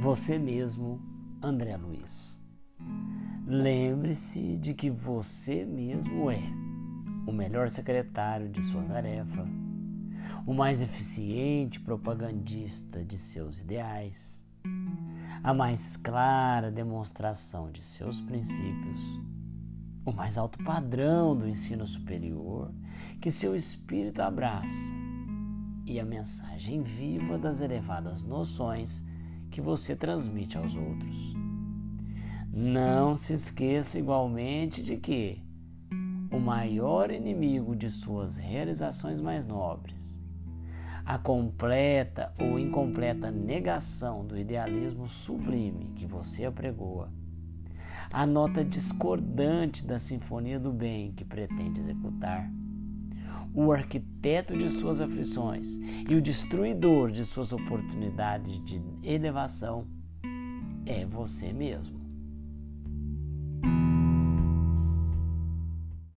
você mesmo, André Luiz. Lembre-se de que você mesmo é o melhor secretário de sua tarefa, o mais eficiente propagandista de seus ideais, a mais clara demonstração de seus princípios, o mais alto padrão do ensino superior que seu espírito abraça e a mensagem viva das elevadas noções que você transmite aos outros. Não se esqueça igualmente de que o maior inimigo de suas realizações mais nobres, a completa ou incompleta negação do idealismo sublime que você apregoa, a nota discordante da sinfonia do bem que pretende executar, o arquiteto de suas aflições e o destruidor de suas oportunidades de elevação é você mesmo.